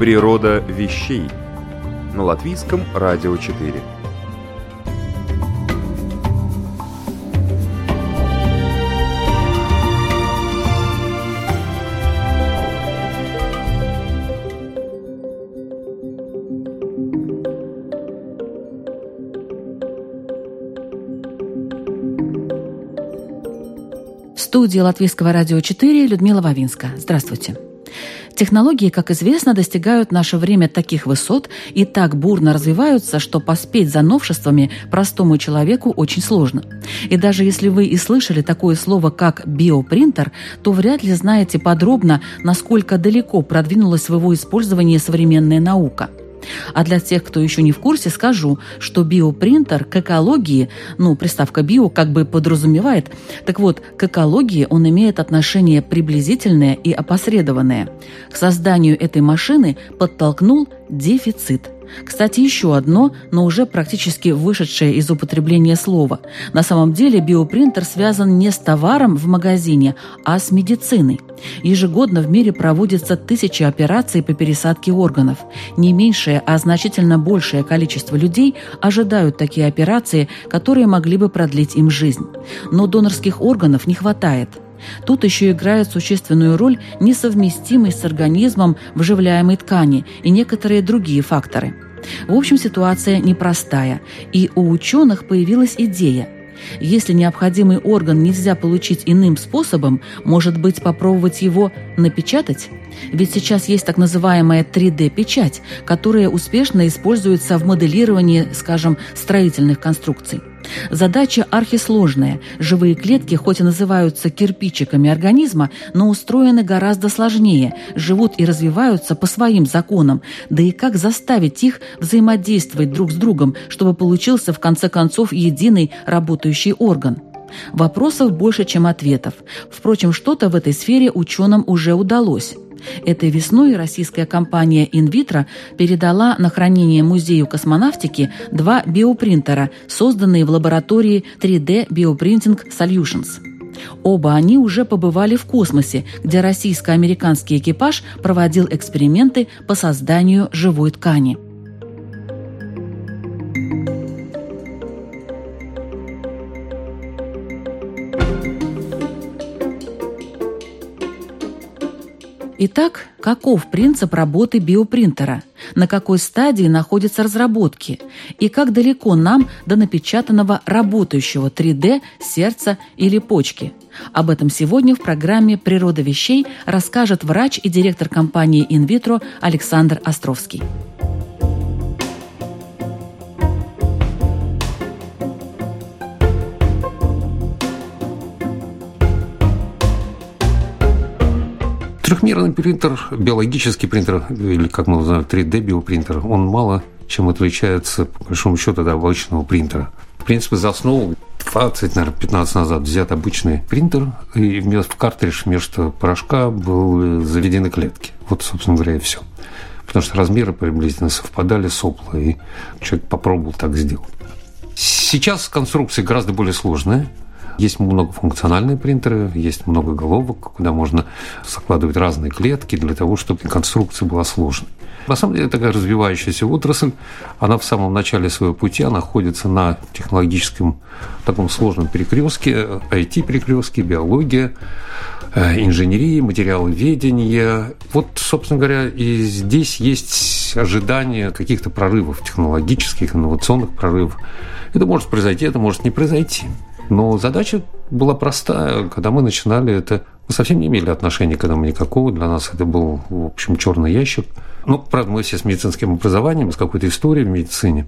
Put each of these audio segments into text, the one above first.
Природа вещей на латвийском радио 4. В студии Латвийского радио 4 Людмила Вавинска. Здравствуйте. Технологии, как известно, достигают наше время таких высот и так бурно развиваются, что поспеть за новшествами простому человеку очень сложно. И даже если вы и слышали такое слово, как биопринтер, то вряд ли знаете подробно, насколько далеко продвинулась в его использовании современная наука – а для тех, кто еще не в курсе, скажу, что биопринтер к экологии, ну, приставка «био» как бы подразумевает, так вот, к экологии он имеет отношение приблизительное и опосредованное. К созданию этой машины подтолкнул дефицит – кстати, еще одно, но уже практически вышедшее из употребления слово. На самом деле биопринтер связан не с товаром в магазине, а с медициной. Ежегодно в мире проводятся тысячи операций по пересадке органов. Не меньшее, а значительно большее количество людей ожидают такие операции, которые могли бы продлить им жизнь. Но донорских органов не хватает – Тут еще играет существенную роль несовместимость с организмом вживляемой ткани и некоторые другие факторы. В общем, ситуация непростая, и у ученых появилась идея – если необходимый орган нельзя получить иным способом, может быть, попробовать его напечатать? Ведь сейчас есть так называемая 3D-печать, которая успешно используется в моделировании, скажем, строительных конструкций. Задача архисложная. Живые клетки, хоть и называются кирпичиками организма, но устроены гораздо сложнее, живут и развиваются по своим законам. Да и как заставить их взаимодействовать друг с другом, чтобы получился в конце концов единый работающий орган? Вопросов больше, чем ответов. Впрочем, что-то в этой сфере ученым уже удалось. Этой весной российская компания «Инвитро» передала на хранение Музею космонавтики два биопринтера, созданные в лаборатории 3D Bioprinting Solutions. Оба они уже побывали в космосе, где российско-американский экипаж проводил эксперименты по созданию живой ткани – Итак, каков принцип работы биопринтера? На какой стадии находятся разработки? И как далеко нам до напечатанного работающего 3D сердца или почки? Об этом сегодня в программе «Природа вещей» расскажет врач и директор компании «Инвитро» Александр Островский. Трехмерный принтер, биологический принтер, или как мы называем 3D биопринтер, он мало чем отличается, по большому счету, от обычного принтера. В принципе, за основу 20, наверное, 15 назад взят обычный принтер, и вместо в картридж вместо порошка был заведены клетки. Вот, собственно говоря, и все. Потому что размеры приблизительно совпадали с опла, и человек попробовал так сделать. Сейчас конструкция гораздо более сложная. Есть многофункциональные принтеры, есть много головок, куда можно закладывать разные клетки для того, чтобы конструкция была сложной. На самом деле такая развивающаяся отрасль, она в самом начале своего пути находится на технологическом таком сложном перекрестке, IT-перекрестке, биология, э, инженерия, материаловедение. Вот, собственно говоря, и здесь есть ожидание каких-то прорывов технологических, инновационных прорывов. Это может произойти, это может не произойти. Но задача была простая. Когда мы начинали, это мы совсем не имели отношения к этому никакого. Для нас это был, в общем, черный ящик. Ну, правда, мы все с медицинским образованием, с какой-то историей в медицине.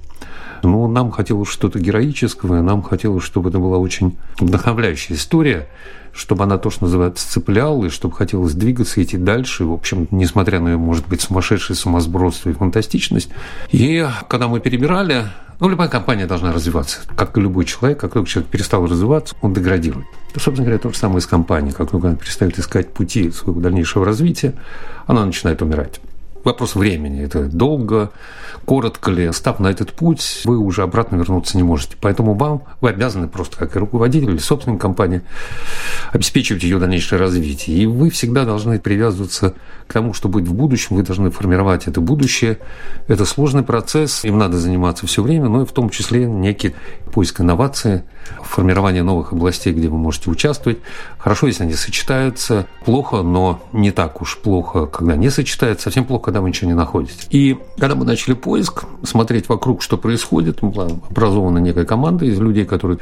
Но нам хотелось что-то героического, нам хотелось, чтобы это была очень вдохновляющая история, чтобы она то, что называется, цепляла, и чтобы хотелось двигаться, идти дальше. В общем, несмотря на, может быть, сумасшедшее сумасбродство и фантастичность. И когда мы перебирали, ну, любая компания должна развиваться. Как и любой человек, как только человек перестал развиваться, он деградирует. Собственно говоря, то же самое с компанией. Как только она перестает искать пути своего дальнейшего развития, она начинает умирать вопрос времени. Это долго, коротко ли, став на этот путь, вы уже обратно вернуться не можете. Поэтому вам, вы обязаны просто, как и руководитель или собственной компании, обеспечивать ее дальнейшее развитие. И вы всегда должны привязываться к тому, что будет в будущем, вы должны формировать это будущее. Это сложный процесс, им надо заниматься все время, но и в том числе некий поиск инновации, формирование новых областей, где вы можете участвовать. Хорошо, если они сочетаются. Плохо, но не так уж плохо, когда не сочетаются. Совсем плохо, когда вы ничего не находите. И когда мы начали поиск, смотреть вокруг, что происходит, была образована некая команда из людей, которые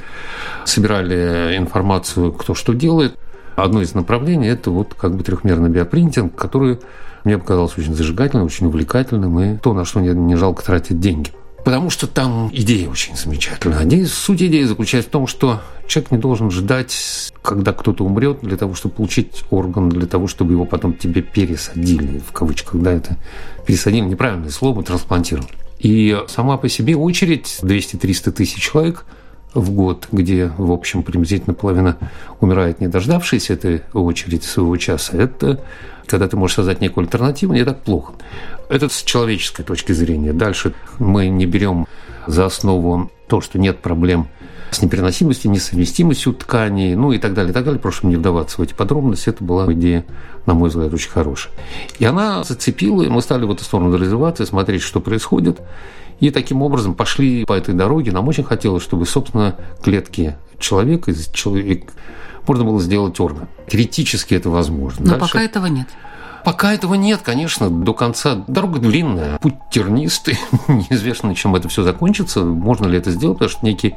собирали информацию, кто что делает. Одно из направлений – это вот как бы трехмерный биопринтинг, который мне показался очень зажигательным, очень увлекательным, и то, на что не, не жалко тратить деньги. Потому что там идея очень замечательная. Идея, суть идеи заключается в том, что человек не должен ждать, когда кто-то умрет, для того, чтобы получить орган, для того, чтобы его потом тебе пересадили, в кавычках, да, это пересадили, неправильное слово, трансплантировали. И сама по себе очередь 200-300 тысяч человек в год, где, в общем, приблизительно половина умирает, не дождавшись этой очереди своего часа, это когда ты можешь создать некую альтернативу, не так плохо. Это с человеческой точки зрения. Дальше мы не берем за основу то, что нет проблем с непереносимостью, несовместимостью тканей, ну и так далее, и так далее. Прошу не вдаваться в эти подробности. Это была идея, на мой взгляд, очень хорошая. И она зацепила, и мы стали в эту сторону развиваться, смотреть, что происходит. И таким образом пошли по этой дороге. Нам очень хотелось, чтобы, собственно, клетки человека из человека можно было сделать орган. Теоретически это возможно. Но Дальше... пока этого нет. Пока этого нет, конечно, до конца. Дорога длинная, путь тернистый. Неизвестно, чем это все закончится. Можно ли это сделать, потому что некий,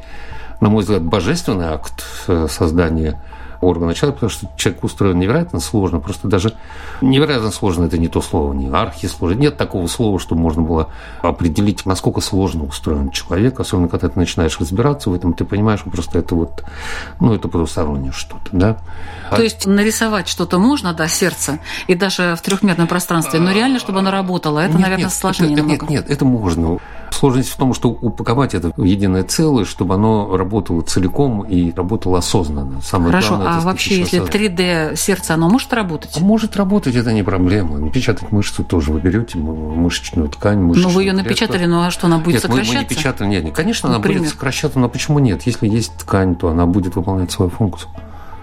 на мой взгляд, божественный акт э, создания органа человека, потому что человек устроен невероятно сложно, просто даже невероятно сложно это не то слово, не архи сложно. Нет такого слова, что можно было определить, насколько сложно устроен человек, особенно когда ты начинаешь разбираться в этом, ты понимаешь, что просто это вот, ну, это потустороннее что-то, да. То есть нарисовать что-то можно, да, сердце, и даже в трехмерном пространстве, но реально, чтобы оно работало, это, нет, наверное, нет, сложнее. Это, нет, нет, это можно. Сложность в том, что упаковать это в единое целое, чтобы оно работало целиком и работало осознанно. Самое Хорошо, главное, а вообще, если 3D сердце, оно может работать? Может работать, это не проблема. Напечатать мышцу тоже вы берете мышечную ткань, мышечную Ну, вы ее напечатали, ну а что, она будет нет, сокращаться? Мы, мы не печатали, нет, конечно, она Например? будет сокращаться, но почему нет? Если есть ткань, то она будет выполнять свою функцию.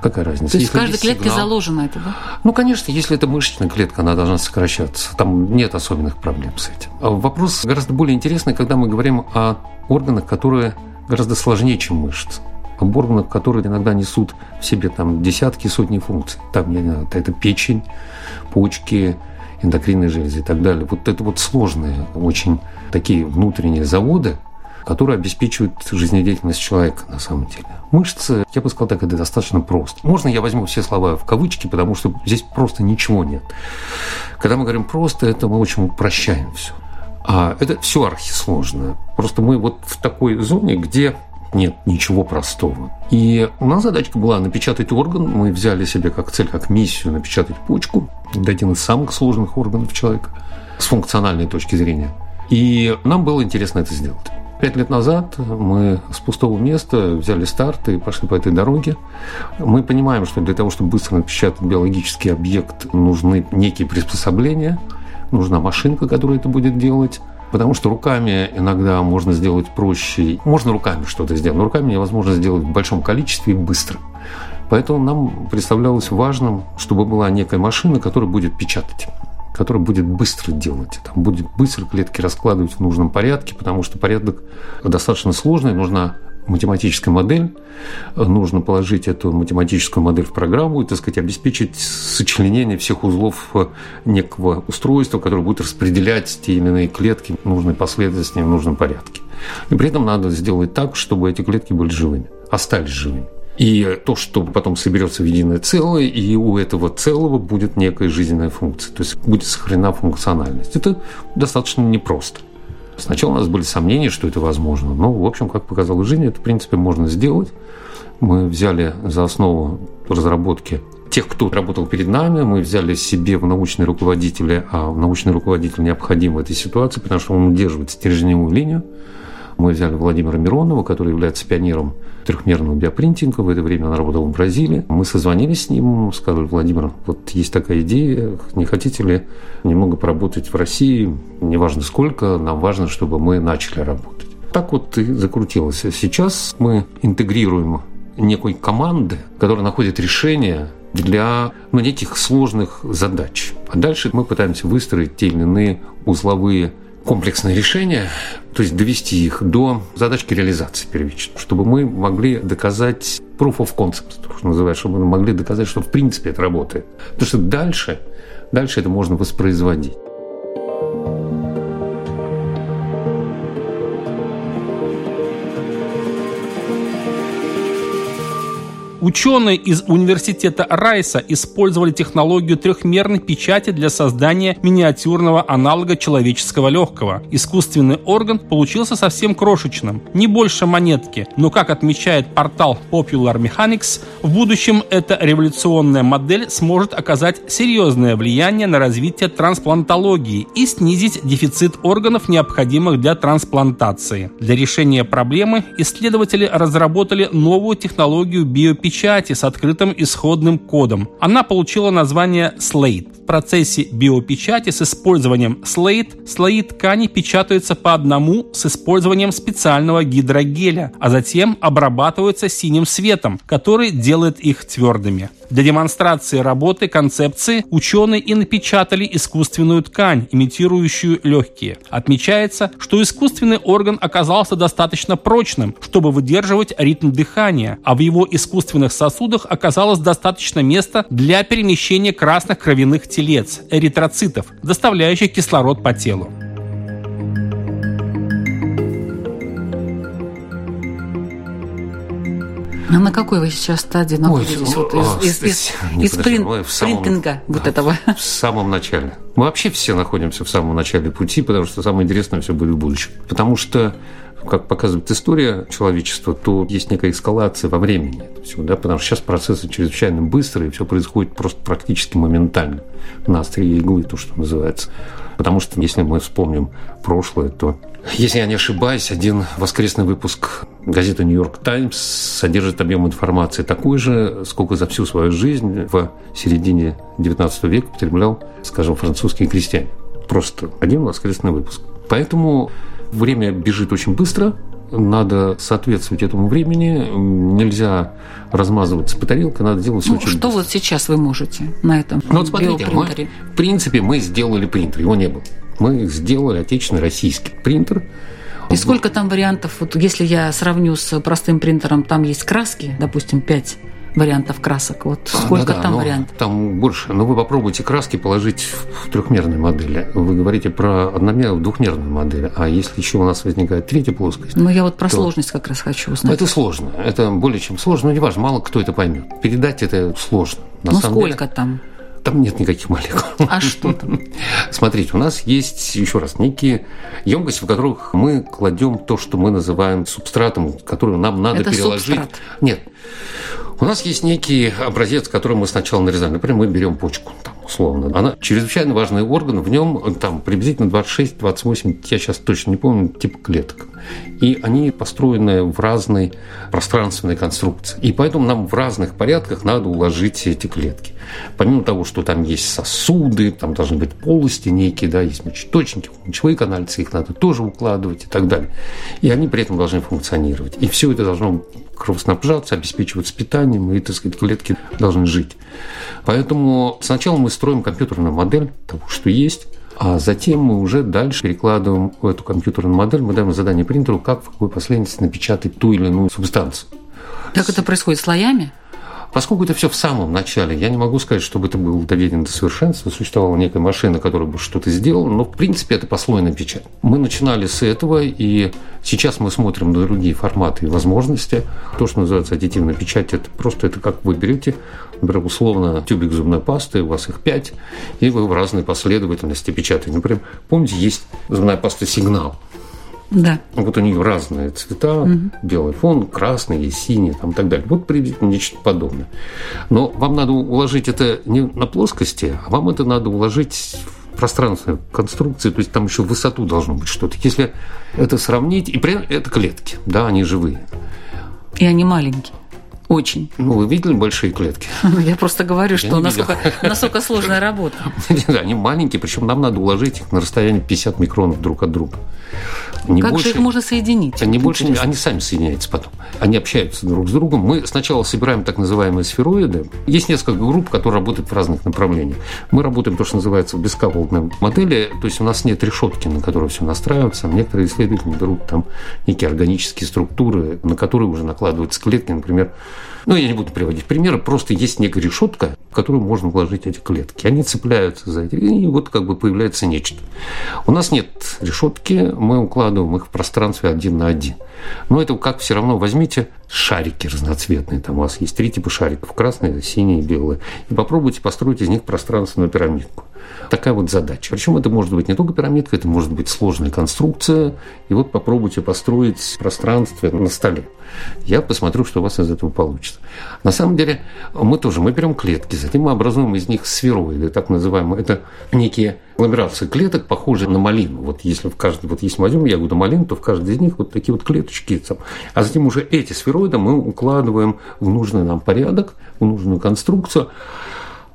Какая разница? То есть если в каждой клетке сигнал, заложено это, да? Ну, конечно, если это мышечная клетка, она должна сокращаться. Там нет особенных проблем с этим. А вопрос гораздо более интересный, когда мы говорим о органах, которые гораздо сложнее, чем мышцы. Об органах, которые иногда несут в себе там десятки, сотни функций. Там, не знаю, это печень, почки, эндокринные железы и так далее. Вот это вот сложные, очень такие внутренние заводы, которые обеспечивают жизнедеятельность человека на самом деле. Мышцы, я бы сказал так, это достаточно просто. Можно я возьму все слова в кавычки, потому что здесь просто ничего нет. Когда мы говорим просто, это мы очень упрощаем все. А это все архисложно. Просто мы вот в такой зоне, где нет ничего простого. И у нас задачка была напечатать орган. Мы взяли себе как цель, как миссию напечатать почку. Это один из самых сложных органов человека с функциональной точки зрения. И нам было интересно это сделать. Пять лет назад мы с пустого места взяли старт и пошли по этой дороге. Мы понимаем, что для того, чтобы быстро напечатать биологический объект, нужны некие приспособления, нужна машинка, которая это будет делать. Потому что руками иногда можно сделать проще. Можно руками что-то сделать, но руками невозможно сделать в большом количестве и быстро. Поэтому нам представлялось важным, чтобы была некая машина, которая будет печатать который будет быстро делать. Там будет быстро клетки раскладывать в нужном порядке, потому что порядок достаточно сложный, нужна математическая модель, нужно положить эту математическую модель в программу и, так сказать, обеспечить сочленение всех узлов некого устройства, которое будет распределять те или иные клетки в нужной последовательности, в нужном порядке. И при этом надо сделать так, чтобы эти клетки были живыми, остались живыми. И то, что потом соберется в единое целое, и у этого целого будет некая жизненная функция, то есть будет сохранена функциональность. Это достаточно непросто. Сначала у нас были сомнения, что это возможно, но, в общем, как показала жизнь, это, в принципе, можно сделать. Мы взяли за основу разработки тех, кто работал перед нами, мы взяли себе в научные руководители, а научный руководитель необходим в этой ситуации, потому что он удерживает стержневую линию. Мы взяли Владимира Миронова, который является пионером трехмерного биопринтинга. В это время он работал в Бразилии. Мы созвонились с ним, сказали, Владимир, вот есть такая идея, не хотите ли немного поработать в России? Неважно сколько, нам важно, чтобы мы начали работать. Так вот и закрутилось. Сейчас мы интегрируем некой команды, которая находит решение для ну, неких сложных задач. А дальше мы пытаемся выстроить те или иные узловые комплексные решения, то есть довести их до задачки реализации первично, чтобы мы могли доказать proof of concept, что называется, чтобы мы могли доказать, что в принципе это работает. Потому что дальше, дальше это можно воспроизводить. Ученые из университета Райса использовали технологию трехмерной печати для создания миниатюрного аналога человеческого легкого. Искусственный орган получился совсем крошечным, не больше монетки, но, как отмечает портал Popular Mechanics, в будущем эта революционная модель сможет оказать серьезное влияние на развитие трансплантологии и снизить дефицит органов, необходимых для трансплантации. Для решения проблемы исследователи разработали новую технологию биопечати печати с открытым исходным кодом. Она получила название Slate процессе биопечати с использованием слейд слои ткани печатаются по одному с использованием специального гидрогеля, а затем обрабатываются синим светом, который делает их твердыми. Для демонстрации работы концепции ученые и напечатали искусственную ткань, имитирующую легкие. Отмечается, что искусственный орган оказался достаточно прочным, чтобы выдерживать ритм дыхания, а в его искусственных сосудах оказалось достаточно места для перемещения красных кровяных телец эритроцитов, доставляющих кислород по телу. А на какой вы сейчас стадии находитесь? Ой, вот из, из, из, из прин, принтинга вот этого? В самом начале. Мы вообще все находимся в самом начале пути, потому что самое интересное все будет больше. Потому что как показывает история человечества, то есть некая эскалация во времени. Всего, да, потому что сейчас процессы чрезвычайно быстрые, и все происходит просто практически моментально. На острие иглы, то, что называется. Потому что, если мы вспомним прошлое, то, если я не ошибаюсь, один воскресный выпуск газеты «Нью-Йорк Таймс» содержит объем информации такой же, сколько за всю свою жизнь в середине XIX века потреблял, скажем, французские крестьяне. Просто один воскресный выпуск. Поэтому Время бежит очень быстро, надо соответствовать этому времени, нельзя размазываться по тарелке, надо делать все ну, очень Что быстро. вот сейчас вы можете на этом ну, вот смотрите, мы, в принципе, мы сделали принтер, его не было. Мы сделали отечественный российский принтер, и сколько там вариантов? Вот если я сравню с простым принтером, там есть краски, допустим, 5 вариантов красок. Вот сколько да, да, там вариантов? Там больше. Но вы попробуйте краски положить в трехмерной модели. Вы говорите про одномерную, двухмерную модель. А если еще у нас возникает третья плоскость? Ну, я вот про то... сложность как раз хочу узнать. Это сложно. Это более чем сложно. Но неважно, мало кто это поймет. Передать это сложно. На ну, сколько деле. там? Там нет никаких молекул. А что там? Смотрите, у нас есть, еще раз, некие емкости, в которых мы кладем то, что мы называем субстратом, который нам надо Это переложить. Субстрат. Нет. У нас есть некий образец, который мы сначала нарезаем. Например, мы берем почку, там, условно. Она чрезвычайно важный орган, в нем там приблизительно 26-28, я сейчас точно не помню, типа клеток. И они построены в разной пространственной конструкции. И поэтому нам в разных порядках надо уложить эти клетки. Помимо того, что там есть сосуды, там должны быть полости некие, да, есть мочеточники, мочевые канальцы, их надо тоже укладывать и так далее. И они при этом должны функционировать. И все это должно кровоснабжаться, обеспечиваться питанием, и, так сказать, клетки должны жить. Поэтому сначала мы строим компьютерную модель того, что есть, а затем мы уже дальше перекладываем в эту компьютерную модель, мы даем задание принтеру, как в какой последовательности напечатать ту или иную субстанцию. Как это происходит? Слоями? Поскольку это все в самом начале, я не могу сказать, чтобы это было доведено до совершенства, существовала некая машина, которая бы что-то сделала, но в принципе это послойная печать. Мы начинали с этого, и сейчас мы смотрим на другие форматы и возможности. То, что называется аддитивная печать, это просто это как вы берете, например, условно тюбик зубной пасты, у вас их пять, и вы в разной последовательности печатаете. Например, помните, есть зубная паста «Сигнал». Да. Вот у нее разные цвета, угу. белый фон, красный, синий там, и так далее. Вот приблизительно нечто подобное. Но вам надо уложить это не на плоскости, а вам это надо уложить в пространственную конструкцию, то есть там еще высоту должно быть что-то. Если это сравнить, и при это клетки, да, они живые. И они маленькие. Очень. Ну, вы видели большие клетки? Я просто говорю, что насколько, насколько сложная работа. Они маленькие, причем нам надо уложить их на расстоянии 50 микронов друг от друга. Не как больше, же их можно соединить? Они, больше, они сами соединяются потом. Они общаются друг с другом. Мы сначала собираем так называемые сфероиды. Есть несколько групп, которые работают в разных направлениях. Мы работаем то, что называется в бескапельной модели, то есть у нас нет решетки, на которую все настраивается. Некоторые исследователи берут там некие органические структуры, на которые уже накладываются клетки, например, ну, я не буду приводить примеры, просто есть некая решетка, в которую можно вложить эти клетки. Они цепляются за эти, и вот как бы появляется нечто. У нас нет решетки, мы укладываем их в пространстве один на один. Но это как все равно возьмите шарики разноцветные, там у вас есть три типа шариков, красные, синие, белые, и попробуйте построить из них пространственную пирамидку. Такая вот задача. Причем это может быть не только пирамидка, это может быть сложная конструкция. И вот попробуйте построить пространство на столе. Я посмотрю, что у вас из этого получится. На самом деле мы тоже, мы берем клетки, затем мы образуем из них сфероиды, так называемые. Это некие агломерации клеток, похожие на малину. Вот если в каждой, вот если мы возьмем ягоду малину, то в каждой из них вот такие вот клеточки. А затем уже эти сфероиды мы укладываем в нужный нам порядок, в нужную конструкцию.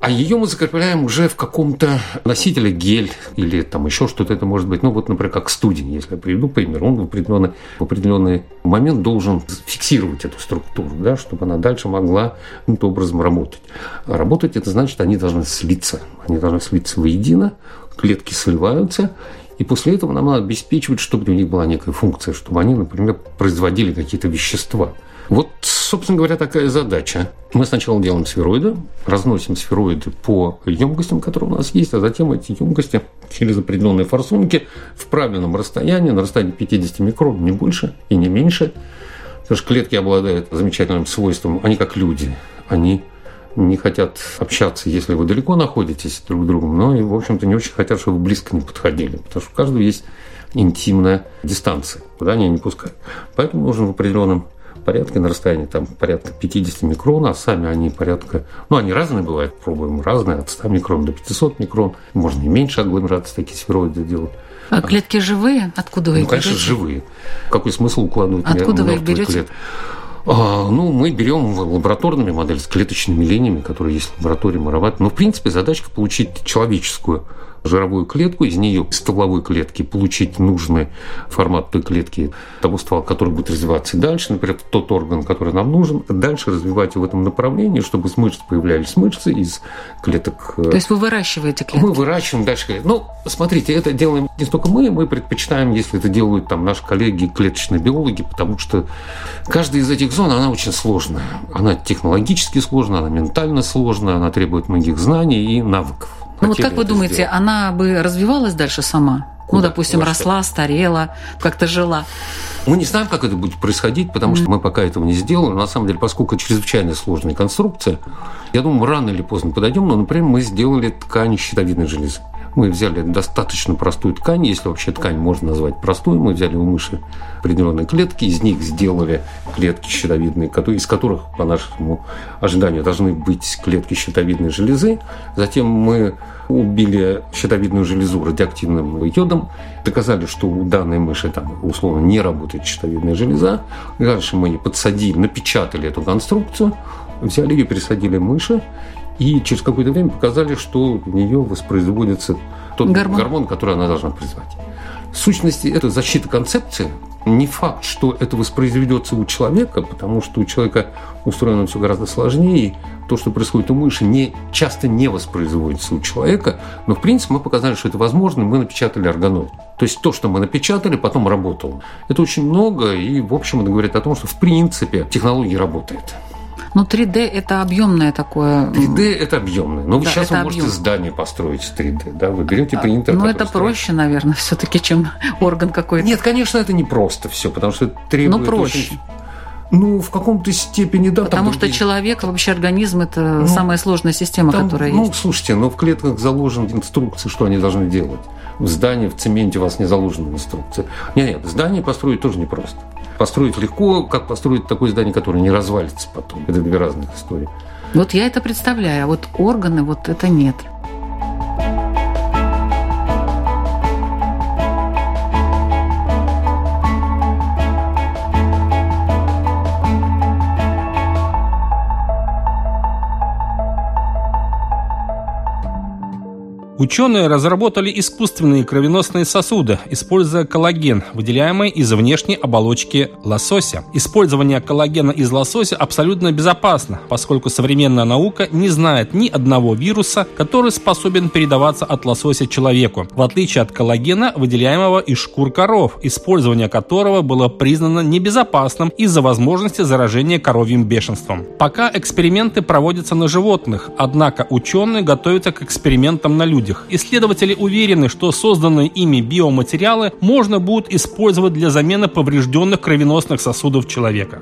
А ее мы закрепляем уже в каком-то носителе гель или там еще что-то это может быть. Ну вот, например, как студень, если я приведу пример, он в определенный, в определенный момент должен фиксировать эту структуру, да, чтобы она дальше могла каким-то образом работать. А работать это значит, они должны слиться. Они должны слиться воедино, клетки сливаются, и после этого нам надо обеспечивать, чтобы у них была некая функция, чтобы они, например, производили какие-то вещества. Вот, собственно говоря, такая задача. Мы сначала делаем сфероиды, разносим сфероиды по емкостям, которые у нас есть, а затем эти емкости через определенные форсунки в правильном расстоянии, на расстоянии 50 микрон, не больше и не меньше. Потому что клетки обладают замечательным свойством, они как люди, они не хотят общаться, если вы далеко находитесь друг с другом, но и, в общем-то, не очень хотят, чтобы вы близко не подходили, потому что у каждого есть интимная дистанция, куда они не пускают. Поэтому нужно в определенном порядке на расстоянии там порядка 50 микрон, а сами они порядка, ну они разные бывают, пробуем разные, от 100 микрон до 500 микрон, можно и меньше агломерации такие сфероиды делать. А клетки живые? Откуда вы ну, их конечно, берете? живые. Какой смысл укладывать Откуда вы их берете? Клетки? А, ну, мы берем лабораторными модели с клеточными линиями, которые есть в лаборатории Мароват. Но, в принципе, задачка получить человеческую жировую клетку, из нее стволовой клетки получить нужный формат той клетки, того ствола, который будет развиваться дальше, например, тот орган, который нам нужен, дальше развивать в этом направлении, чтобы из мышц появлялись мышцы, из клеток... Э, То есть вы выращиваете клетки? Мы выращиваем дальше клетки. Ну, смотрите, это делаем не столько мы, мы предпочитаем, если это делают там наши коллеги, клеточные биологи, потому что каждая из этих зон, она очень сложная. Она технологически сложная, она ментально сложная, она требует многих знаний и навыков. Ну вот как вы думаете, сделать. она бы развивалась дальше сама? Куда? Ну, допустим, Во росла, что? старела, как-то жила. Мы не знаем, как это будет происходить, потому mm-hmm. что мы пока этого не сделали. На самом деле, поскольку чрезвычайно сложная конструкция, я думаю, рано или поздно подойдем. Но, например, мы сделали ткань щитовидной железы. Мы взяли достаточно простую ткань, если вообще ткань можно назвать простой. Мы взяли у мыши определенные клетки, из них сделали клетки щитовидные, из которых, по нашему ожиданию, должны быть клетки щитовидной железы. Затем мы убили щитовидную железу радиоактивным йодом, доказали, что у данной мыши там условно не работает щитовидная железа. Дальше мы подсадили, напечатали эту конструкцию, взяли ее, пересадили мыши, и через какое-то время показали, что у нее воспроизводится тот гормон, гормон который она должна призвать. В сущности, это защита концепции. Не факт, что это воспроизведется у человека, потому что у человека устроено все гораздо сложнее. То, что происходит у мыши, не, часто не воспроизводится у человека. Но, в принципе, мы показали, что это возможно, и мы напечатали органоид. То есть то, что мы напечатали, потом работало. Это очень много, и, в общем, это говорит о том, что, в принципе, технология работает. Ну, 3D – это объемное такое. 3D – это объемное. Но да, сейчас вы можете объем. здание построить с 3D. Да? Вы берете принтер. Ну, это проще, наверное, все-таки, чем орган какой-то. Нет, конечно, это не просто все, потому что требует... Ну, проще. Очень ну, в каком-то степени, да. Потому что другие... человек, вообще организм – это ну, самая сложная система, там, которая ну, есть. Ну, слушайте, но в клетках заложены инструкции, что они должны делать. В здании, в цементе у вас не заложены инструкции. Нет, нет, здание построить тоже непросто. Построить легко, как построить такое здание, которое не развалится потом. Это две разных истории. Вот я это представляю, а вот органы, вот это нет. Ученые разработали искусственные кровеносные сосуды, используя коллаген, выделяемый из внешней оболочки лосося. Использование коллагена из лосося абсолютно безопасно, поскольку современная наука не знает ни одного вируса, который способен передаваться от лосося человеку, в отличие от коллагена, выделяемого из шкур коров, использование которого было признано небезопасным из-за возможности заражения коровьим бешенством. Пока эксперименты проводятся на животных, однако ученые готовятся к экспериментам на людях людях. Исследователи уверены, что созданные ими биоматериалы можно будет использовать для замены поврежденных кровеносных сосудов человека.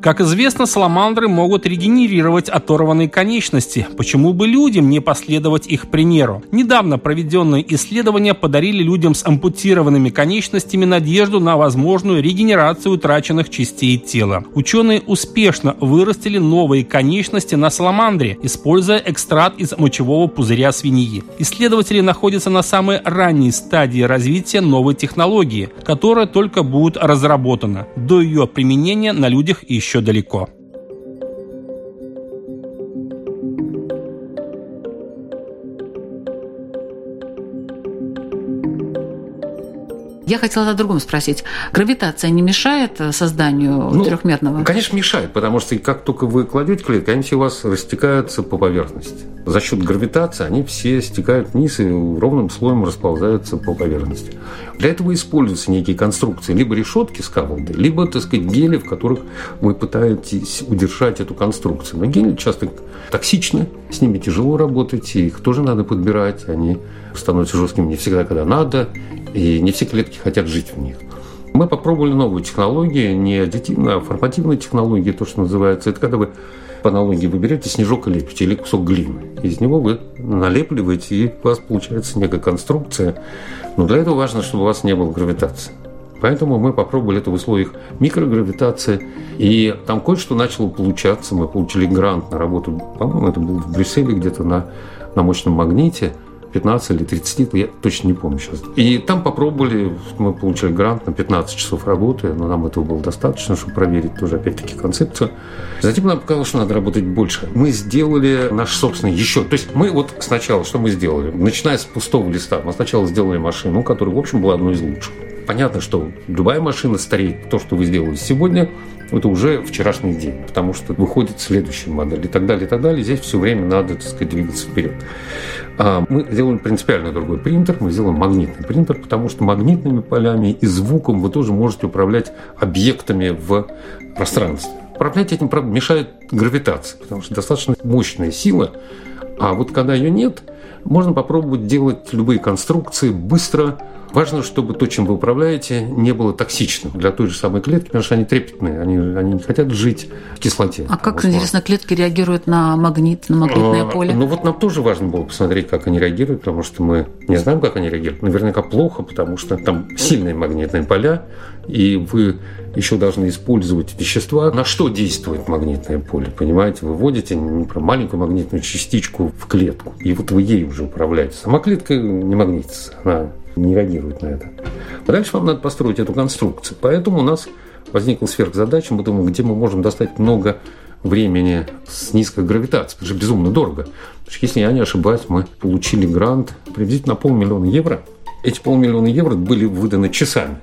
Как известно, саламандры могут регенерировать оторванные конечности. Почему бы людям не последовать их примеру? Недавно проведенные исследования подарили людям с ампутированными конечностями надежду на возможную регенерацию утраченных частей тела. Ученые успешно вырастили новые конечности на саламандре, используя экстракт из мочевого пузыря свиньи. Исследователи находятся на самой ранней стадии развития новой технологии, которая только будет разработана. До ее применения на людях еще еще далеко. Я хотела о другом спросить. Гравитация не мешает э, созданию ну, трехмерного? Конечно, мешает, потому что как только вы кладете клетки, они все у вас растекаются по поверхности. За счет гравитации они все стекают вниз и ровным слоем расползаются по поверхности. Для этого используются некие конструкции, либо решетки с кавалдой, либо, так сказать, гели, в которых вы пытаетесь удержать эту конструкцию. Но гели часто токсичны, с ними тяжело работать, их тоже надо подбирать, они становятся жесткими не всегда, когда надо, и не все клетки хотят жить в них. Мы попробовали новую технологию, не аддитивную, а формативную технологию, то, что называется. Это когда вы по аналогии вы берете снежок и лепите, или кусок глины. Из него вы налепливаете, и у вас получается некая конструкция. Но для этого важно, чтобы у вас не было гравитации. Поэтому мы попробовали это в условиях микрогравитации, и там кое-что начало получаться. Мы получили грант на работу, по-моему, это был в Брюсселе где-то на, на мощном магните – 15 или 30 лет, я точно не помню сейчас. И там попробовали, мы получили грант на 15 часов работы, но нам этого было достаточно, чтобы проверить тоже опять-таки концепцию. Затем нам показалось, что надо работать больше. Мы сделали наш собственный еще. То есть мы вот сначала, что мы сделали? Начиная с пустого листа, мы сначала сделали машину, которая, в общем, была одной из лучших. Понятно, что любая машина стареет. То, что вы сделали сегодня, это уже вчерашний день, потому что выходит следующая модель и так далее, и так далее. Здесь все время надо, так сказать, двигаться вперед. А, мы сделаем принципиально другой принтер, мы сделаем магнитный принтер, потому что магнитными полями и звуком вы тоже можете управлять объектами в пространстве. Управлять этим, правда, мешает гравитация, потому что достаточно мощная сила, а вот когда ее нет, можно попробовать делать любые конструкции быстро, Важно, чтобы то, чем вы управляете, не было токсичным для той же самой клетки, потому что они трепетные, они, они не хотят жить в кислоте. А как, интересно, клетки реагируют на магнит, на магнитное а, поле? Ну вот нам тоже важно было посмотреть, как они реагируют, потому что мы не знаем, как они реагируют. Наверняка плохо, потому что там сильные магнитные поля, и вы еще должны использовать вещества. На что действует магнитное поле? Понимаете, вы вводите маленькую магнитную частичку в клетку, и вот вы ей уже управляете. Сама клетка не магнитится, она не реагирует на это. Дальше вам надо построить эту конструкцию. Поэтому у нас возникла сверхзадача, мы думаем, где мы можем достать много времени с низкой гравитацией, потому что безумно дорого. Потому что, если я не ошибаюсь, мы получили грант приблизительно на полмиллиона евро. Эти полмиллиона евро были выданы часами.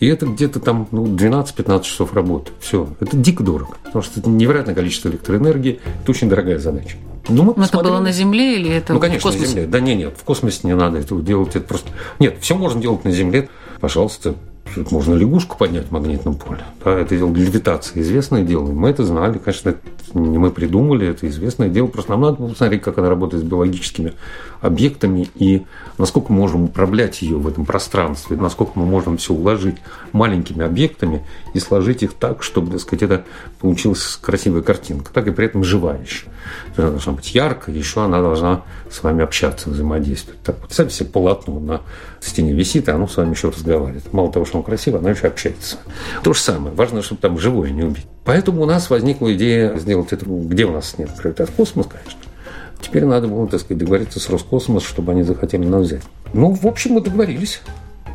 И это где-то там ну, 12-15 часов работы. Все. Это дико дорого. Потому что это невероятное количество электроэнергии. Это очень дорогая задача. Ну, мы Но это было на Земле или это Ну, конечно, в космосе? на Земле. Да нет, нет, в космосе не надо этого делать. Это просто... Нет, все можно делать на Земле. Пожалуйста, Тут можно лягушку поднять в магнитном поле. Да, это дело левитации, известное дело. Мы это знали, конечно, это не мы придумали, это известное дело. Просто нам надо посмотреть, как она работает с биологическими объектами и насколько мы можем управлять ее в этом пространстве, насколько мы можем все уложить маленькими объектами и сложить их так, чтобы, так сказать, это получилась красивая картинка, так и при этом живая еще. Она должна быть яркая, еще она должна с вами общаться, взаимодействовать. Так, представьте себе полотно на стене висит, и оно с вами еще разговаривает. Мало того, что оно красиво, оно еще общается. То же самое. Важно, чтобы там живое не убить. Поэтому у нас возникла идея сделать это, где у нас нет приоритет космос, конечно. Теперь надо было, так сказать, договориться с Роскосмос, чтобы они захотели нас взять. Ну, в общем, мы договорились.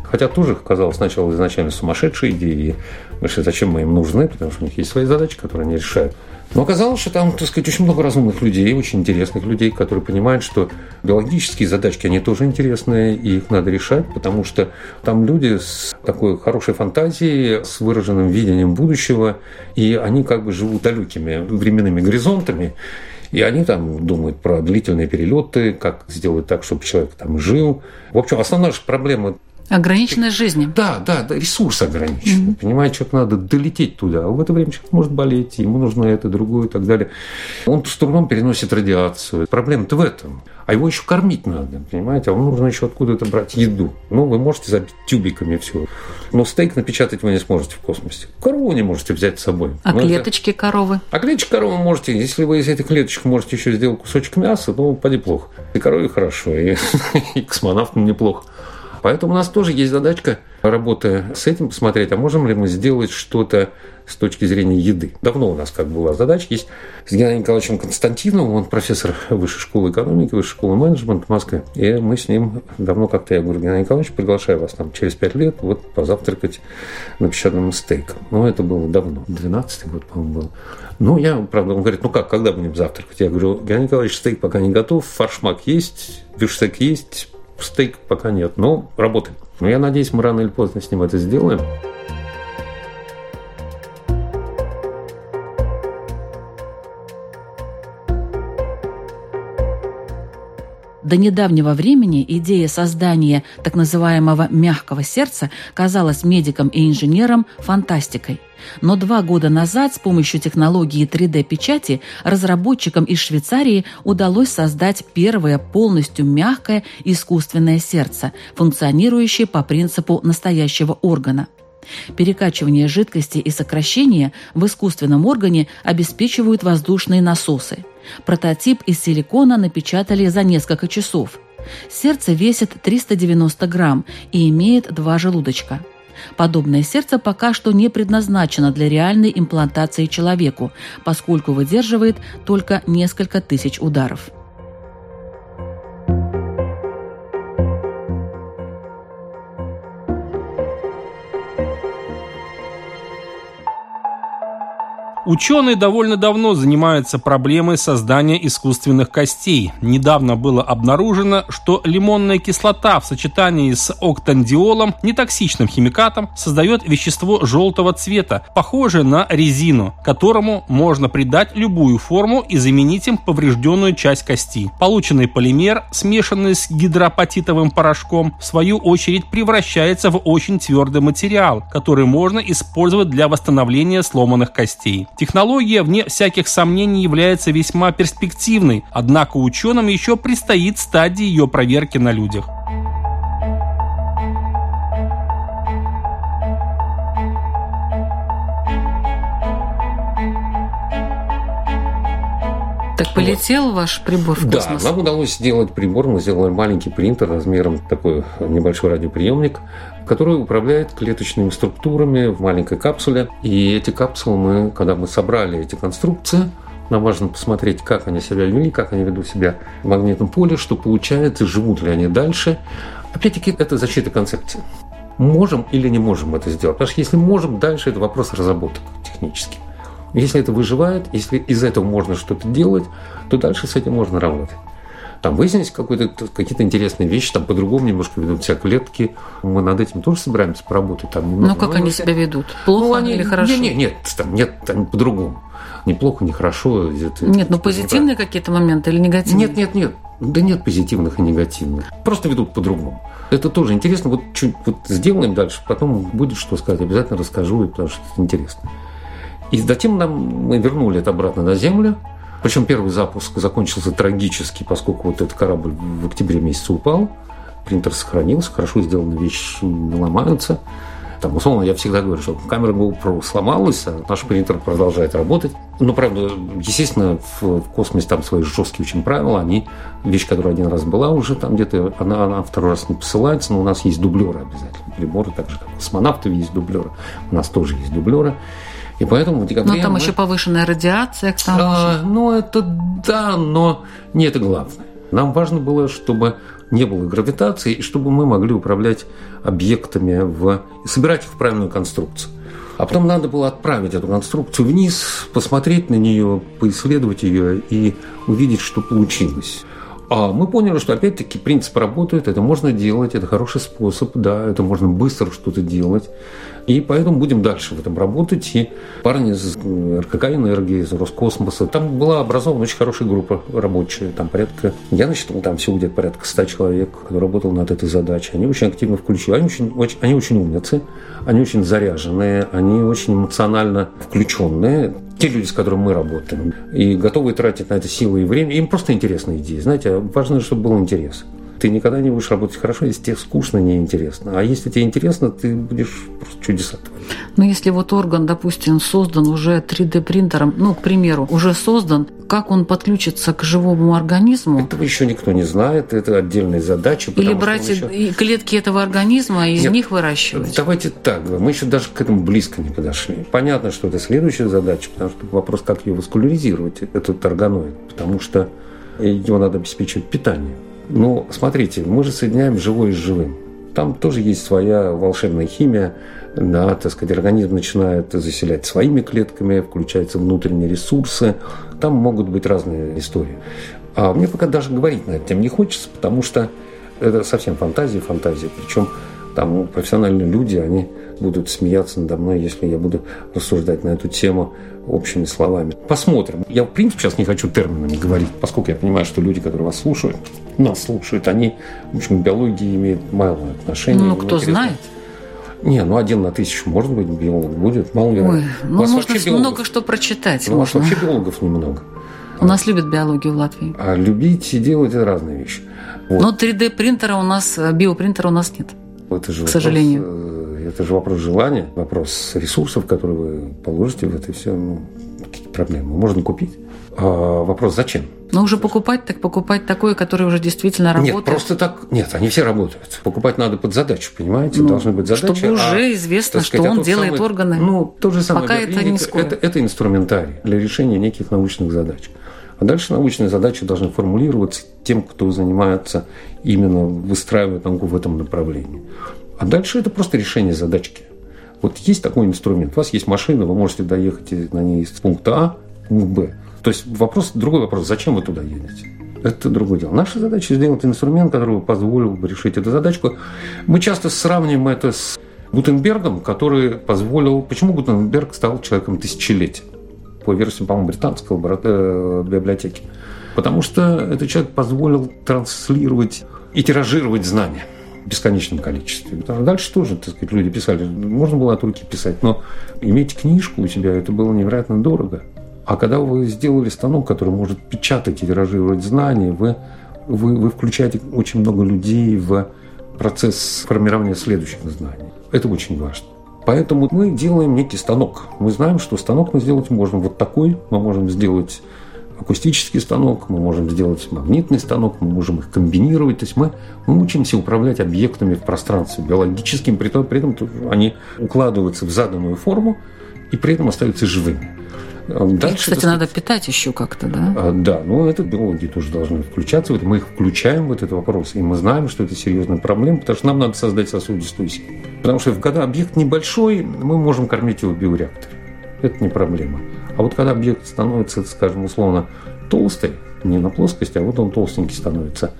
Хотя тоже казалось сначала изначально сумасшедшие идеи. Мы что, зачем мы им нужны, потому что у них есть свои задачи, которые они решают. Но оказалось, что там, так сказать, очень много разумных людей, очень интересных людей, которые понимают, что биологические задачки, они тоже интересные, и их надо решать, потому что там люди с такой хорошей фантазией, с выраженным видением будущего, и они как бы живут далекими временными горизонтами, и они там думают про длительные перелеты, как сделать так, чтобы человек там жил. В общем, основная же проблема Ограниченность жизни. Да, да, да, ресурс ограничен. Mm-hmm. Понимаете, человек надо долететь туда, а в это время человек может болеть, ему нужно это, другое и так далее. Он с трудом переносит радиацию. Проблема-то в этом. А его еще кормить надо, понимаете? А вам нужно еще откуда-то брать еду. Ну, вы можете забить тюбиками все. Но стейк напечатать вы не сможете в космосе. Корову не можете взять с собой. А Но клеточки это... коровы? А клеточки коровы можете. Если вы из этих клеточек можете еще сделать кусочек мяса, ну, поди плохо. И корове хорошо, и, и космонавтам неплохо. Поэтому у нас тоже есть задачка, работая с этим, посмотреть, а можем ли мы сделать что-то с точки зрения еды. Давно у нас как была задача. Есть с Геннадием Николаевичем Константиновым, он профессор Высшей школы экономики, Высшей школы менеджмента в Москве. И мы с ним давно как-то, я говорю, Геннадий Николаевич, приглашаю вас там через пять лет вот позавтракать на песчаном стейком. Ну, это было давно, 12-й год, по-моему, был. Ну, я, правда, он говорит, ну как, когда будем завтракать? Я говорю, Геннадий Николаевич, стейк пока не готов, фаршмак есть, бифштейк есть, стейк пока нет, но работаем. Но я надеюсь, мы рано или поздно с ним это сделаем. До недавнего времени идея создания так называемого «мягкого сердца» казалась медикам и инженерам фантастикой. Но два года назад с помощью технологии 3D-печати разработчикам из Швейцарии удалось создать первое полностью мягкое искусственное сердце, функционирующее по принципу настоящего органа. Перекачивание жидкости и сокращение в искусственном органе обеспечивают воздушные насосы. Прототип из силикона напечатали за несколько часов. Сердце весит 390 грамм и имеет два желудочка. Подобное сердце пока что не предназначено для реальной имплантации человеку, поскольку выдерживает только несколько тысяч ударов. Ученые довольно давно занимаются проблемой создания искусственных костей. Недавно было обнаружено, что лимонная кислота в сочетании с октандиолом, нетоксичным химикатом, создает вещество желтого цвета, похожее на резину, которому можно придать любую форму и заменить им поврежденную часть кости. Полученный полимер, смешанный с гидропатитовым порошком, в свою очередь превращается в очень твердый материал, который можно использовать для восстановления сломанных костей. Технология, вне всяких сомнений, является весьма перспективной, однако ученым еще предстоит стадии ее проверки на людях. Полетел ваш прибор в космос? Да, нам удалось сделать прибор. Мы сделали маленький принтер размером такой небольшой радиоприемник, который управляет клеточными структурами в маленькой капсуле. И эти капсулы мы, когда мы собрали эти конструкции, нам важно посмотреть, как они себя вели, как они ведут себя в магнитном поле, что получается, живут ли они дальше. Опять-таки, это защита концепции. Можем или не можем это сделать? Потому что если можем, дальше это вопрос разработок технических. Если это выживает, если из этого можно что-то делать, то дальше с этим можно работать. Там выяснились какие-то интересные вещи, там по-другому немножко ведут себя клетки. Мы над этим тоже собираемся поработать. Там ну, как они себя ведут? Плохо ну, они, или хорошо? Нет, нет, нет, там, нет там по-другому. Неплохо, нехорошо. Это, нет, ну позитивные какие-то моменты или негативные? Нет, нет, нет. Да нет позитивных и негативных. Просто ведут по-другому. Это тоже интересно. Вот чуть вот сделаем дальше, потом будет что сказать. Обязательно расскажу, потому что это интересно. И затем нам, мы вернули это обратно на Землю. Причем первый запуск закончился трагически, поскольку вот этот корабль в октябре месяце упал. Принтер сохранился, хорошо сделанные вещи не ломаются. Там, условно, я всегда говорю, что камера GoPro сломалась, а наш принтер продолжает работать. Но, правда, естественно, в, в космосе там свои жесткие очень правила. Они, вещь, которая один раз была уже там где-то, она, она второй раз не посылается, но у нас есть дублеры обязательно. Приборы, так же, как космонавтов есть дублеры, у нас тоже есть дублеры. И поэтому в декабре... Но там мы... еще повышенная радиация к тому а, Ну, это да, но не это главное. Нам важно было, чтобы не было гравитации, и чтобы мы могли управлять объектами в... и собирать их в правильную конструкцию. А потом надо было отправить эту конструкцию вниз, посмотреть на нее, поисследовать ее и увидеть, что получилось. А мы поняли, что опять-таки принцип работает, это можно делать, это хороший способ, да, это можно быстро что-то делать. И поэтому будем дальше в этом работать. И парни из РКК «Энергии», из Роскосмоса, там была образована очень хорошая группа рабочая. Там порядка, я насчитал там всего где-то порядка 100 человек, кто работал над этой задачей. Они очень активно включили. Они очень, очень, они очень умницы, они очень заряженные, они очень эмоционально включенные те люди, с которыми мы работаем, и готовы тратить на это силы и время, им просто интересная идея. Знаете, важно, чтобы был интерес. Ты никогда не будешь работать хорошо, если тебе скучно, неинтересно. А если тебе интересно, ты будешь просто чудеса творить. Но если вот орган, допустим, создан уже 3D-принтером, ну, к примеру, уже создан, как он подключится к живому организму? Этого еще никто не знает, это отдельная задача. Или брать еще... клетки этого организма и из Нет, них выращивать? Давайте так, мы еще даже к этому близко не подошли. Понятно, что это следующая задача, потому что вопрос, как ее васкуляризировать, этот органоид, потому что его надо обеспечивать питанием. Ну, смотрите, мы же соединяем живое с живым. Там тоже есть своя волшебная химия, да, так сказать, организм начинает заселять своими клетками, включаются внутренние ресурсы, там могут быть разные истории. А мне пока даже говорить на эту тему не хочется, потому что это совсем фантазия, фантазия. Причем там профессиональные люди, они будут смеяться надо мной, если я буду рассуждать на эту тему общими словами. Посмотрим. Я, в принципе, сейчас не хочу терминами говорить, поскольку я понимаю, что люди, которые вас слушают, нас слушают, они, в общем, к биологии имеют мало отношения. Ну, кто интересно. знает. Не, ну один на тысячу, может быть, биолог будет. Мало ли. Ой, ну можно много что прочитать. Ну, у вас вообще биологов немного. У нас любят биологию в Латвии. А любить и делать – это разные вещи. Вот. Но 3D-принтера у нас, биопринтера у нас нет. Это же к сожалению. Это же вопрос желания, вопрос ресурсов, которые вы положите в это все. Ну, какие проблемы? Можно купить. А вопрос зачем? Ну, уже покупать, так покупать такое, которое уже действительно работает. Нет, просто так. Нет, они все работают. Покупать надо под задачу, понимаете? Ну, Должны быть задачи. Чтобы уже а, известно, что сказать, он а делает самый, органы. Ну, то же самое. Пока это не скоро. Это, это инструментарий для решения неких научных задач. А дальше научные задачи должны формулироваться тем, кто занимается именно выстраивает науку в этом направлении. А дальше это просто решение задачки. Вот есть такой инструмент. У вас есть машина, вы можете доехать на ней из пункта А в пункт Б. То есть вопрос, другой вопрос, зачем вы туда едете? Это другое дело. Наша задача сделать инструмент, который позволил бы решить эту задачку. Мы часто сравниваем это с Гутенбергом, который позволил... Почему Гутенберг стал человеком тысячелетия? По версии, по-моему, британской э, библиотеки. Потому что этот человек позволил транслировать и тиражировать знания бесконечном количестве. Дальше тоже, так сказать, люди писали, можно было от руки писать, но иметь книжку у себя, это было невероятно дорого. А когда вы сделали станок, который может печатать и тиражировать знания, вы, вы, вы включаете очень много людей в процесс формирования следующих знаний. Это очень важно. Поэтому мы делаем некий станок. Мы знаем, что станок мы сделать можем вот такой. Мы можем сделать акустический станок, мы можем сделать магнитный станок, мы можем их комбинировать. То есть мы, мы учимся управлять объектами в пространстве биологическим, при этом, при этом они укладываются в заданную форму и при этом остаются живыми. Дальше, кстати, это, надо питать еще как-то, да? А, да, ну это биологи тоже должны включаться в это. Мы их включаем в этот вопрос, и мы знаем, что это серьезная проблема, потому что нам надо создать сосудистую сеть. Потому что когда объект небольшой, мы можем кормить его биореактором. Это не проблема. А вот когда объект становится, скажем, условно толстый, не на плоскости, а вот он толстенький становится,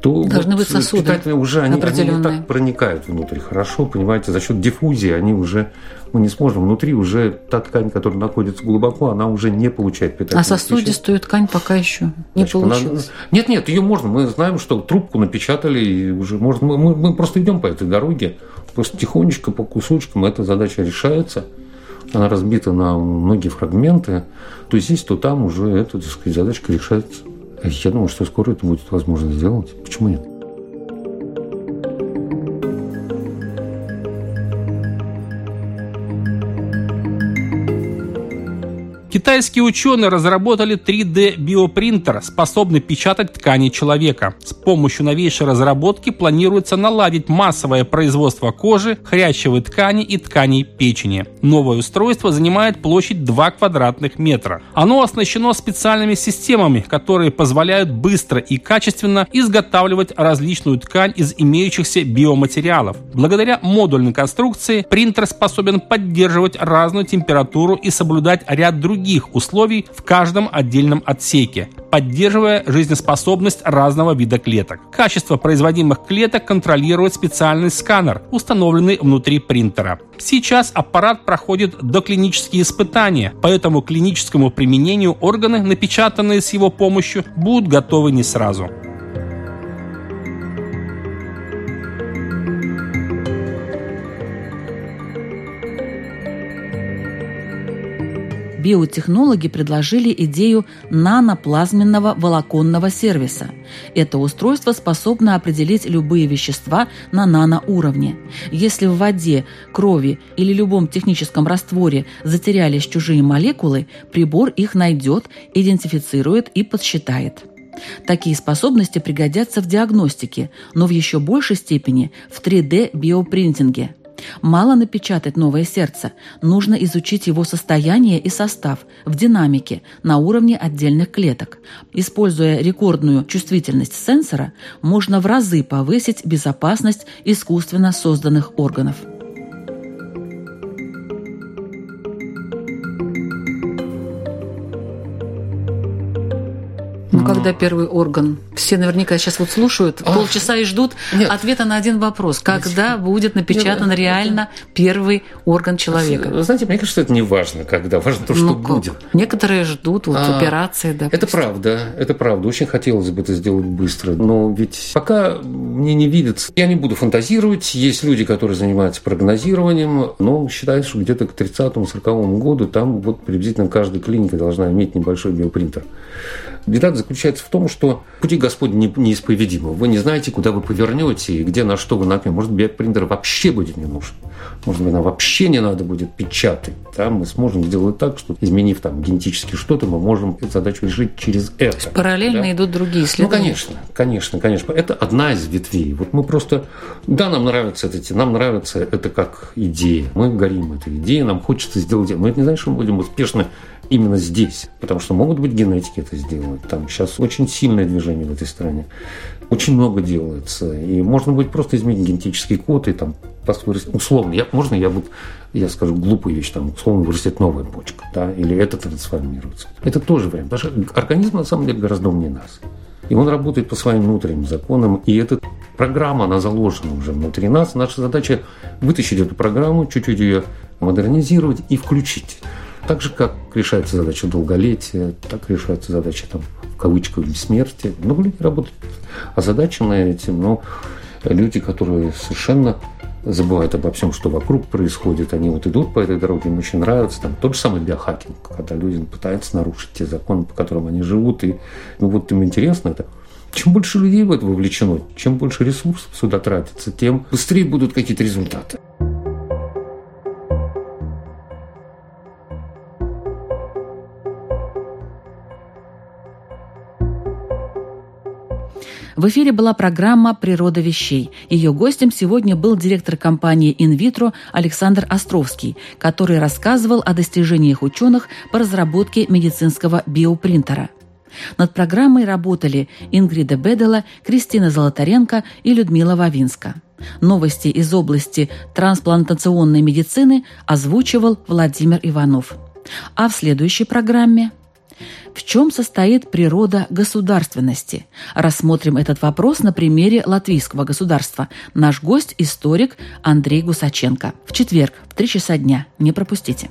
то Должны вот быть сосуды питательные уже они, они не так проникают внутрь хорошо, понимаете, за счет диффузии они уже мы не сможем. Внутри уже та ткань, которая находится глубоко, она уже не получает А питательных веществ. сосудистую ткань пока еще не Значит, она- получилось. Нет, нет, ее можно. Мы знаем, что трубку напечатали, и уже можно. Мы, мы- мы просто идем по этой дороге. Просто тихонечко, по кусочкам эта задача решается. Она разбита на многие фрагменты. То здесь, то там уже эта, так сказать, задачка решается. Я думаю, что скоро это будет возможно сделать. Почему нет? Китайские ученые разработали 3D-биопринтер, способный печатать ткани человека. С помощью новейшей разработки планируется наладить массовое производство кожи, хрящевой ткани и тканей печени. Новое устройство занимает площадь 2 квадратных метра. Оно оснащено специальными системами, которые позволяют быстро и качественно изготавливать различную ткань из имеющихся биоматериалов. Благодаря модульной конструкции принтер способен поддерживать разную температуру и соблюдать ряд других условий в каждом отдельном отсеке, поддерживая жизнеспособность разного вида клеток. Качество производимых клеток контролирует специальный сканер, установленный внутри принтера. Сейчас аппарат проходит доклинические испытания, поэтому к клиническому применению органы, напечатанные с его помощью, будут готовы не сразу. Биотехнологи предложили идею наноплазменного волоконного сервиса. Это устройство способно определить любые вещества на наноуровне. Если в воде, крови или любом техническом растворе затерялись чужие молекулы, прибор их найдет, идентифицирует и подсчитает. Такие способности пригодятся в диагностике, но в еще большей степени в 3D-биопринтинге. Мало напечатать новое сердце, нужно изучить его состояние и состав в динамике на уровне отдельных клеток. Используя рекордную чувствительность сенсора, можно в разы повысить безопасность искусственно созданных органов. Когда первый орган? Все наверняка сейчас вот слушают полчаса и ждут Нет. ответа на один вопрос. Когда будет напечатан Нет, реально первый орган человека? Вы знаете, мне кажется, это не важно, когда. Важно то, что Ну, как? будет. Некоторые ждут вот А, операции, да. Это правда, это правда. Очень хотелось бы это сделать быстро. Но ведь пока мне не видится. Я не буду фантазировать. Есть люди, которые занимаются прогнозированием. Но считается, что где-то к 30-40 году там вот приблизительно каждая клиника должна иметь небольшой биопринтер. Беда заключается в том, что пути Господни не- неисповедимы. Вы не знаете, куда вы повернете и где на что вы напьете. Может, биопринтер вообще будет не нужен. Может быть, нам вообще не надо будет печатать. Там мы сможем сделать так, что изменив там генетически что-то, мы можем эту задачу решить через это. Параллельно Да? идут другие Ну, исследования. конечно, конечно, конечно. Это одна из ветвей. Вот мы просто... Да, нам нравится это, нам нравится это как идея. Мы горим этой идеей, нам хочется сделать... Но это не значит, что мы будем успешны именно здесь. Потому что могут быть генетики это сделать. Там сейчас очень сильное движение в этой стране. Очень много делается. И можно будет просто изменить генетический код и там построить- условно. Я, можно я вот я скажу глупую вещь, там, условно вырастет новая почка, да, или это трансформируется. Это тоже вариант. Потому что организм на самом деле гораздо умнее нас. И он работает по своим внутренним законам. И эта программа, она заложена уже внутри нас. Наша задача вытащить эту программу, чуть-чуть ее модернизировать и включить. Так же, как решается задача долголетия, так решается задача, там, в кавычках, бессмертия. Много людей работают озадачены этим, но люди, которые совершенно забывают обо всем, что вокруг происходит, они вот идут по этой дороге, им очень нравится. Там тот же самый биохакинг, когда люди пытаются нарушить те законы, по которым они живут. И ну, вот им интересно это. Чем больше людей в это вовлечено, чем больше ресурсов сюда тратится, тем быстрее будут какие-то результаты. В эфире была программа «Природа вещей». Ее гостем сегодня был директор компании «Инвитро» Александр Островский, который рассказывал о достижениях ученых по разработке медицинского биопринтера. Над программой работали Ингрида Бедела, Кристина Золотаренко и Людмила Вавинска. Новости из области трансплантационной медицины озвучивал Владимир Иванов. А в следующей программе В чем состоит природа государственности? Рассмотрим этот вопрос на примере латвийского государства. Наш гость – историк Андрей Гусаченко. В четверг в 3 часа дня. Не пропустите.